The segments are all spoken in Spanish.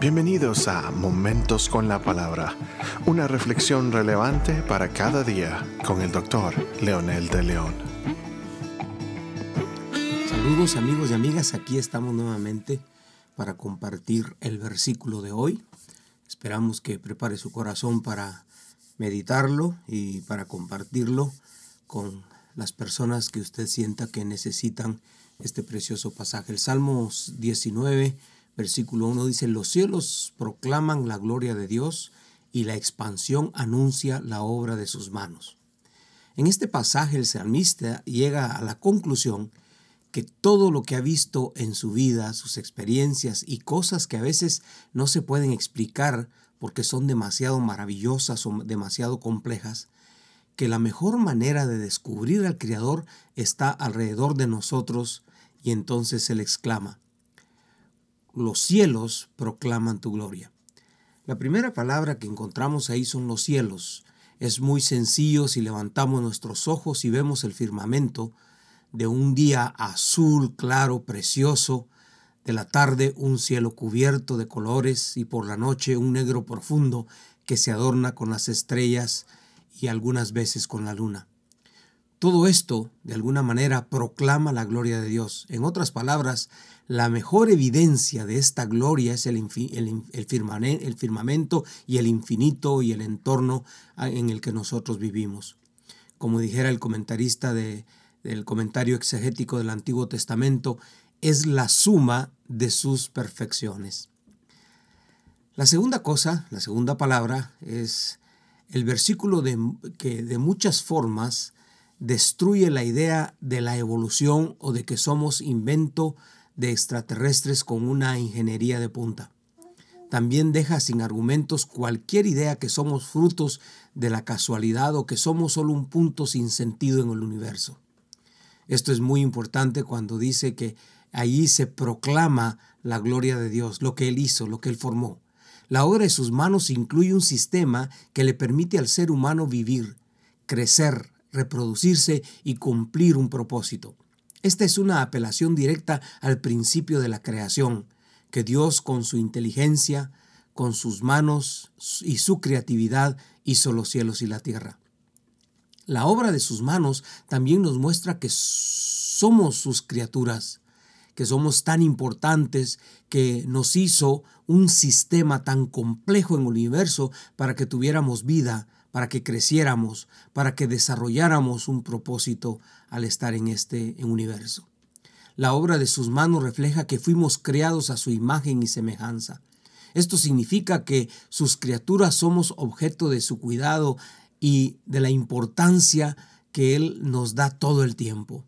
Bienvenidos a Momentos con la Palabra, una reflexión relevante para cada día con el doctor Leonel de León. Saludos amigos y amigas, aquí estamos nuevamente para compartir el versículo de hoy. Esperamos que prepare su corazón para meditarlo y para compartirlo con las personas que usted sienta que necesitan este precioso pasaje. El Salmo 19 Versículo 1 dice, los cielos proclaman la gloria de Dios y la expansión anuncia la obra de sus manos. En este pasaje el salmista llega a la conclusión que todo lo que ha visto en su vida, sus experiencias y cosas que a veces no se pueden explicar porque son demasiado maravillosas o demasiado complejas, que la mejor manera de descubrir al Creador está alrededor de nosotros y entonces él exclama, los cielos proclaman tu gloria. La primera palabra que encontramos ahí son los cielos. Es muy sencillo si levantamos nuestros ojos y vemos el firmamento de un día azul, claro, precioso, de la tarde un cielo cubierto de colores y por la noche un negro profundo que se adorna con las estrellas y algunas veces con la luna. Todo esto, de alguna manera, proclama la gloria de Dios. En otras palabras, la mejor evidencia de esta gloria es el, el, firmamento y el infinito y el entorno en el que nosotros vivimos. Como dijera el comentarista del comentario exegético del Antiguo Testamento, es la suma de sus perfecciones. La segunda cosa, la segunda palabra, es el versículo de, que de muchas formas destruye la idea de la evolución o de que somos invento de extraterrestres con una ingeniería de punta. También deja sin argumentos cualquier idea que somos frutos de la casualidad o que somos solo un punto sin sentido en el universo. Esto es muy importante cuando dice que allí se proclama la gloria de Dios, lo que Él hizo, lo que Él formó. La obra de sus manos incluye un sistema que le permite al ser humano vivir, crecer, reproducirse y cumplir un propósito. Esta es una apelación directa al principio de la creación, que Dios con su inteligencia, con sus manos y su creatividad hizo los cielos y la tierra. La obra de sus manos también nos muestra que somos sus criaturas, que somos tan importantes, que nos hizo un sistema tan complejo en el universo para que tuviéramos vida, para que creciéramos, para que desarrolláramos un propósito al estar en este universo. La obra de sus manos refleja que fuimos creados a su imagen y semejanza. Esto significa que sus criaturas somos objeto de su cuidado y de la importancia que Él nos da todo el tiempo.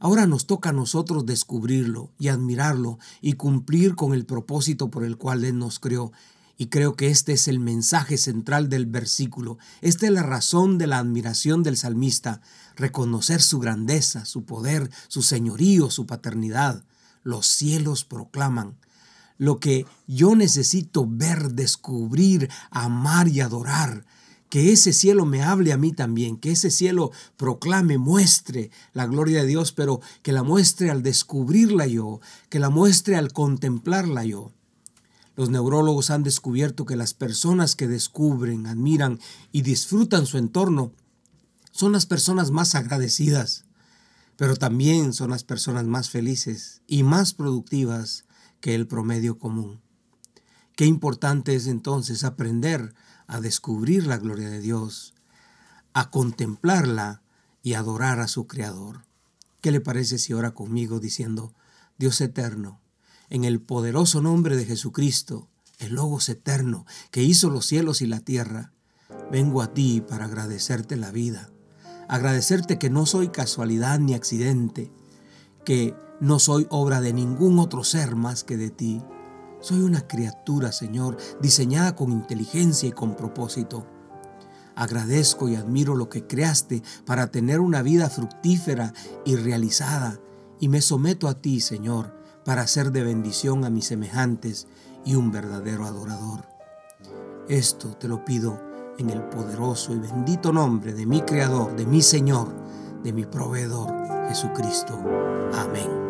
Ahora nos toca a nosotros descubrirlo y admirarlo y cumplir con el propósito por el cual Él nos creó y creo que este es el mensaje central del versículo. Esta es la razón de la admiración del salmista, reconocer su grandeza, su poder, su señorío, su paternidad. Los cielos proclaman. Lo que yo necesito ver, descubrir, amar y adorar. Que ese cielo me hable a mí también, que ese cielo proclame, muestre la gloria de Dios, pero que la muestre al descubrirla yo, que la muestre al contemplarla yo. Los neurólogos han descubierto que las personas que descubren, admiran y disfrutan su entorno son las personas más agradecidas, pero también son las personas más felices y más productivas que el promedio común. Qué importante es entonces aprender a descubrir la gloria de Dios, a contemplarla y adorar a su Creador. ¿Qué le parece si ora conmigo diciendo, Dios eterno, en el poderoso nombre de Jesucristo, el Logos eterno que hizo los cielos y la tierra, vengo a ti para agradecerte la vida, agradecerte que no soy casualidad ni accidente, que no soy obra de ningún otro ser más que de ti. Soy una criatura, Señor, diseñada con inteligencia y con propósito. Agradezco y admiro lo que creaste para tener una vida fructífera y realizada, y me someto a ti, Señor, para ser de bendición a mis semejantes y un verdadero adorador. Esto te lo pido en el poderoso y bendito nombre de mi Creador, de mi Señor, de mi proveedor, Jesucristo. Amén.